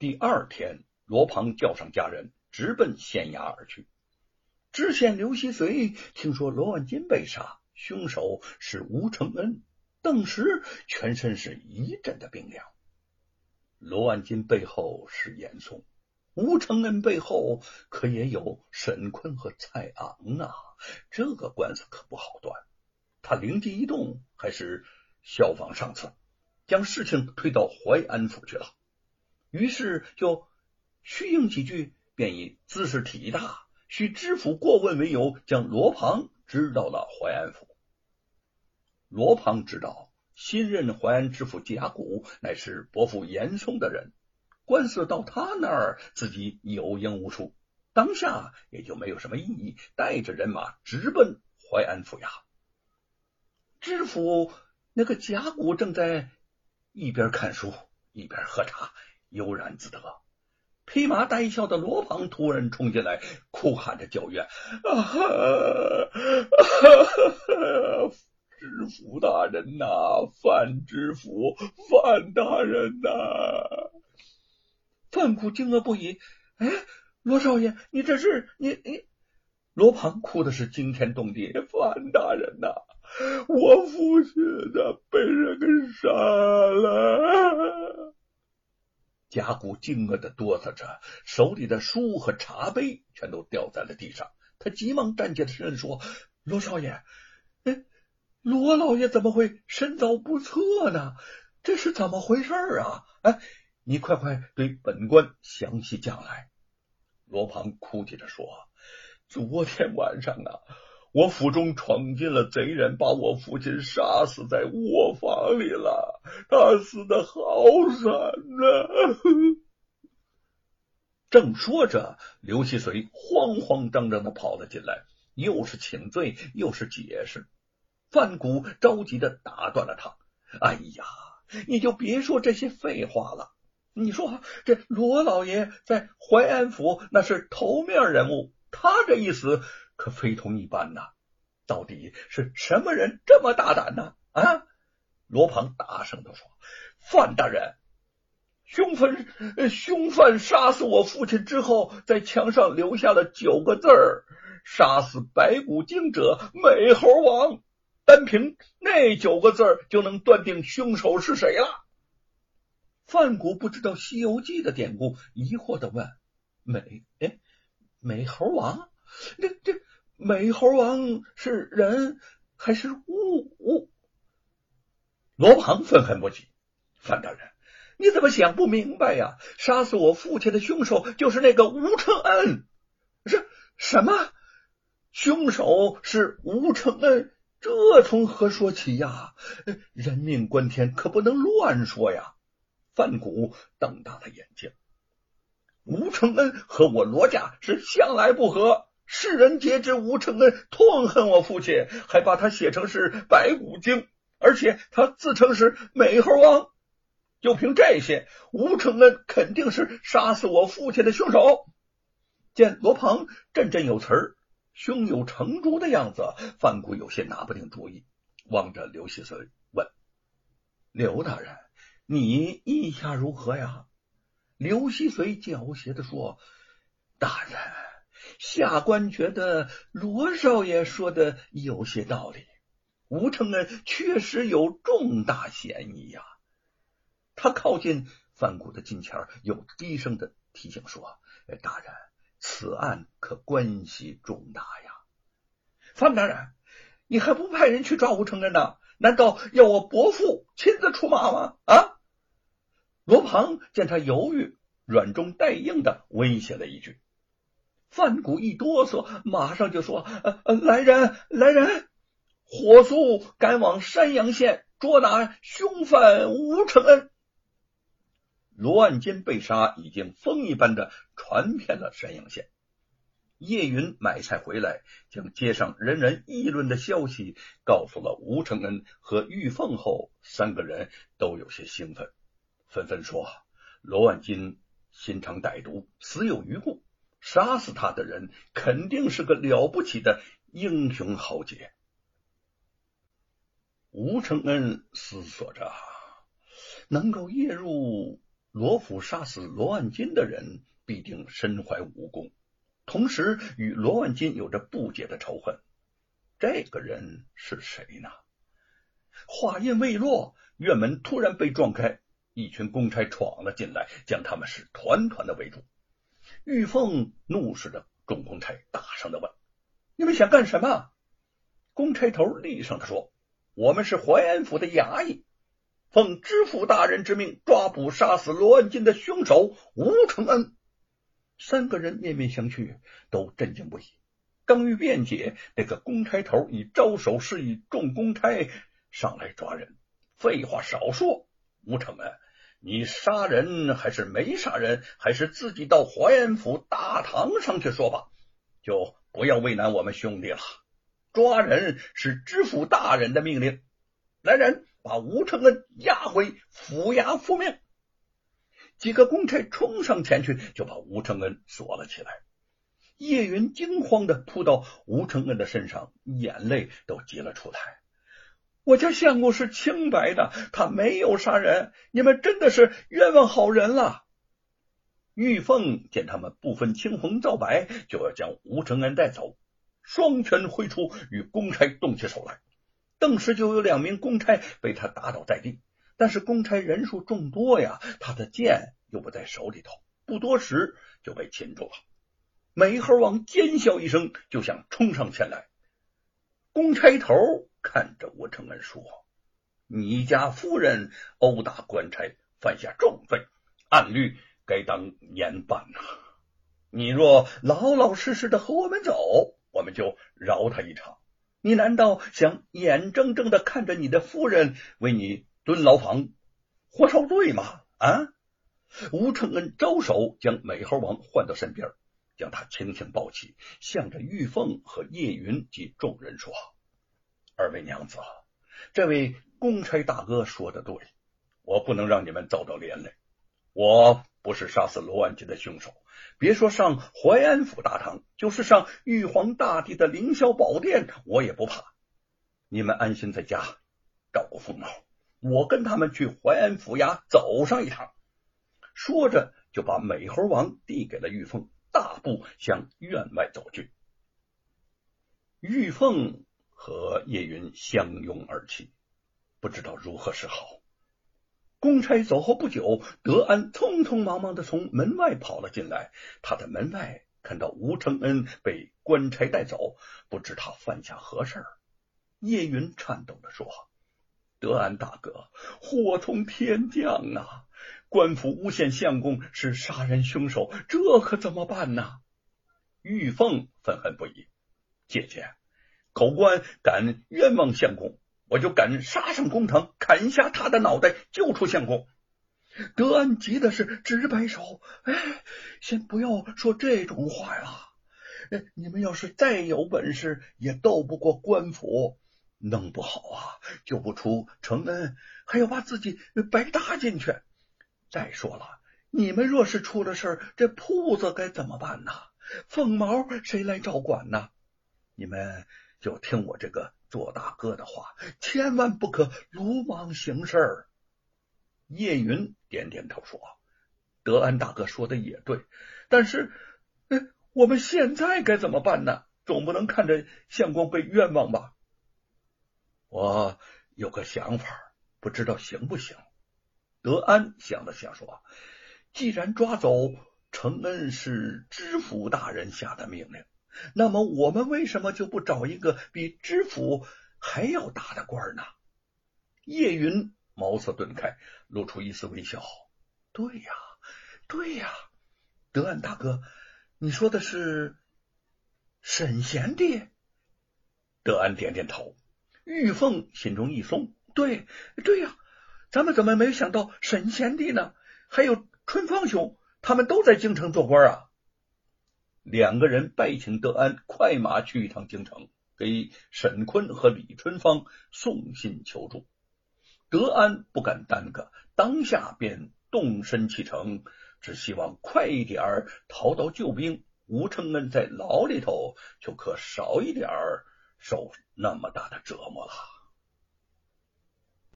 第二天，罗庞叫上家人，直奔县衙而去。知县刘希随听说罗万金被杀，凶手是吴承恩，顿时全身是一阵的冰凉。罗万金背后是严嵩，吴承恩背后可也有沈坤和蔡昂啊，这个官司可不好断。他灵机一动，还是效仿上次，将事情推到淮安府去了。于是就虚应几句，便以姿势体大，需知府过问为由，将罗庞支到了淮安府。罗庞知道新任淮安知府贾谷乃是伯父严嵩的人，官司到他那儿，自己有应无处，当下也就没有什么意义，带着人马直奔淮安府衙。知府那个贾谷正在一边看书一边喝茶。悠然自得，披麻戴孝的罗庞突然冲进来，哭喊着叫冤：“啊！知府大人呐，范知府，范大人呐！”范谷惊愕不已：“哎，罗少爷，你这是你你？”罗庞哭的是惊天动地：“范大人呐，我父亲他被人给杀了！”贾谷惊愕的哆嗦着，手里的书和茶杯全都掉在了地上。他急忙站起身说：“罗少爷，哎，罗老爷怎么会身遭不测呢？这是怎么回事啊？哎，你快快对本官详细讲来。”罗庞哭泣着说：“昨天晚上啊。”我府中闯进了贼人，把我父亲杀死在卧房里了。他死的好惨呐！正说着，刘希随慌慌张张的跑了进来，又是请罪，又是解释。范谷着急的打断了他：“哎呀，你就别说这些废话了。你说这罗老爷在淮安府那是头面人物，他这一死……”可非同一般呐！到底是什么人这么大胆呢？啊！罗庞大声的说：“范大人，凶犯凶犯杀死我父亲之后，在墙上留下了九个字儿：‘杀死白骨精者，美猴王’。单凭那九个字儿，就能断定凶手是谁了。”范谷不知道《西游记》的典故，疑惑的问：“美哎，美猴王？这这？”美猴王是人还是物？罗庞愤恨不已。范大人，你怎么想不明白呀？杀死我父亲的凶手就是那个吴承恩。是什么？凶手是吴承恩？这从何说起呀？人命关天，可不能乱说呀！范谷瞪大了眼睛。吴承恩和我罗家是向来不和。世人皆知吴承恩痛恨我父亲，还把他写成是白骨精，而且他自称是美猴王。就凭这些，吴承恩肯定是杀死我父亲的凶手。见罗鹏振振有词儿、胸有成竹的样子，范谷有些拿不定主意，望着刘希随问：“刘大人，你意下如何呀？”刘希随狡黠的说：“大人。”下官觉得罗少爷说的有些道理，吴承恩确实有重大嫌疑呀。他靠近范谷的近前，又低声的提醒说：“大人，此案可关系重大呀！范大人，你还不派人去抓吴承恩呢？难道要我伯父亲自出马吗？”啊！罗庞见他犹豫，软中带硬的威胁了一句。范谷一哆嗦，马上就说：“呃呃，来人，来人，火速赶往山阳县捉拿凶犯吴承恩。”罗万金被杀，已经风一般的传遍了山阳县。叶云买菜回来，将街上人人议论的消息告诉了吴承恩和玉凤后，三个人都有些兴奋，纷纷说：“罗万金心肠歹毒，死有余辜。”杀死他的人肯定是个了不起的英雄豪杰。吴承恩思索着，能够夜入罗府杀死罗万金的人必定身怀武功，同时与罗万金有着不解的仇恨。这个人是谁呢？话音未落，院门突然被撞开，一群公差闯了进来，将他们是团团的围住。玉凤怒视着众公差，大声的问：“你们想干什么？”公差头厉声的说：“我们是淮安府的衙役，奉知府大人之命，抓捕杀死罗万金的凶手吴承恩。”三个人面面相觑，都震惊不已。刚欲辩解，那个公差头已招手示意众公差上来抓人。废话少说，吴承恩，你杀人还是没杀人？还是自己到淮安府大堂上去说吧，就不要为难我们兄弟了。抓人是知府大人的命令，来人，把吴承恩押回府衙复命。几个公差冲上前去，就把吴承恩锁了起来。叶云惊慌的扑到吴承恩的身上，眼泪都挤了出来。我家相公是清白的，他没有杀人，你们真的是冤枉好人了。玉凤见他们不分青红皂白，就要将吴承恩带走，双拳挥出，与公差动起手来。顿时就有两名公差被他打倒在地，但是公差人数众多呀，他的剑又不在手里头，不多时就被擒住了。美猴王尖笑一声，就想冲上前来。公差头看着吴承恩说：“你家夫人殴打官差，犯下重罪，按律该当严办呐。你若老老实实的和我们走，我们就饶他一场。你难道想眼睁睁的看着你的夫人为你蹲牢房、活受罪吗？”啊！吴承恩招手将美猴王唤到身边。将他轻轻抱起，向着玉凤和叶云及众人说：“二位娘子，这位公差大哥说的对，我不能让你们遭到连累。我不是杀死罗万金的凶手，别说上淮安府大堂，就是上玉皇大帝的凌霄宝殿，我也不怕。你们安心在家照顾父母，我跟他们去淮安府衙走上一趟。”说着，就把美猴王递给了玉凤。大步向院外走去，玉凤和叶云相拥而泣，不知道如何是好。公差走后不久，德安匆匆忙忙的从门外跑了进来。他在门外看到吴承恩被官差带走，不知他犯下何事儿。叶云颤抖的说：“德安大哥，祸从天降啊！”官府诬陷相公是杀人凶手，这可怎么办呢？玉凤愤恨不已。姐姐，狗官敢冤枉相公，我就敢杀上公堂，砍下他的脑袋，救出相公。德安急的是直摆手：“哎，先不要说这种话呀！你们要是再有本事，也斗不过官府，弄不好啊，救不出承恩，还要把自己白搭进去。”再说了，你们若是出了事这铺子该怎么办呢？凤毛谁来照管呢？你们就听我这个做大哥的话，千万不可鲁莽行事。叶云点点头说：“德安大哥说的也对，但是，我们现在该怎么办呢？总不能看着相公被冤枉吧？我有个想法，不知道行不行。”德安想了想，说：“既然抓走承恩是知府大人下的命令，那么我们为什么就不找一个比知府还要大的官呢？”叶云茅塞顿开，露出一丝微笑：“对呀，对呀，德安大哥，你说的是沈贤弟？”德安点点头。玉凤心中一松：“对，对呀。”咱们怎么没有想到沈贤弟呢？还有春芳兄，他们都在京城做官啊！两个人拜请德安快马去一趟京城，给沈坤和李春芳送信求助。德安不敢耽搁，当下便动身启程，只希望快一点逃到救兵。吴承恩在牢里头就可少一点儿受那么大的折磨了。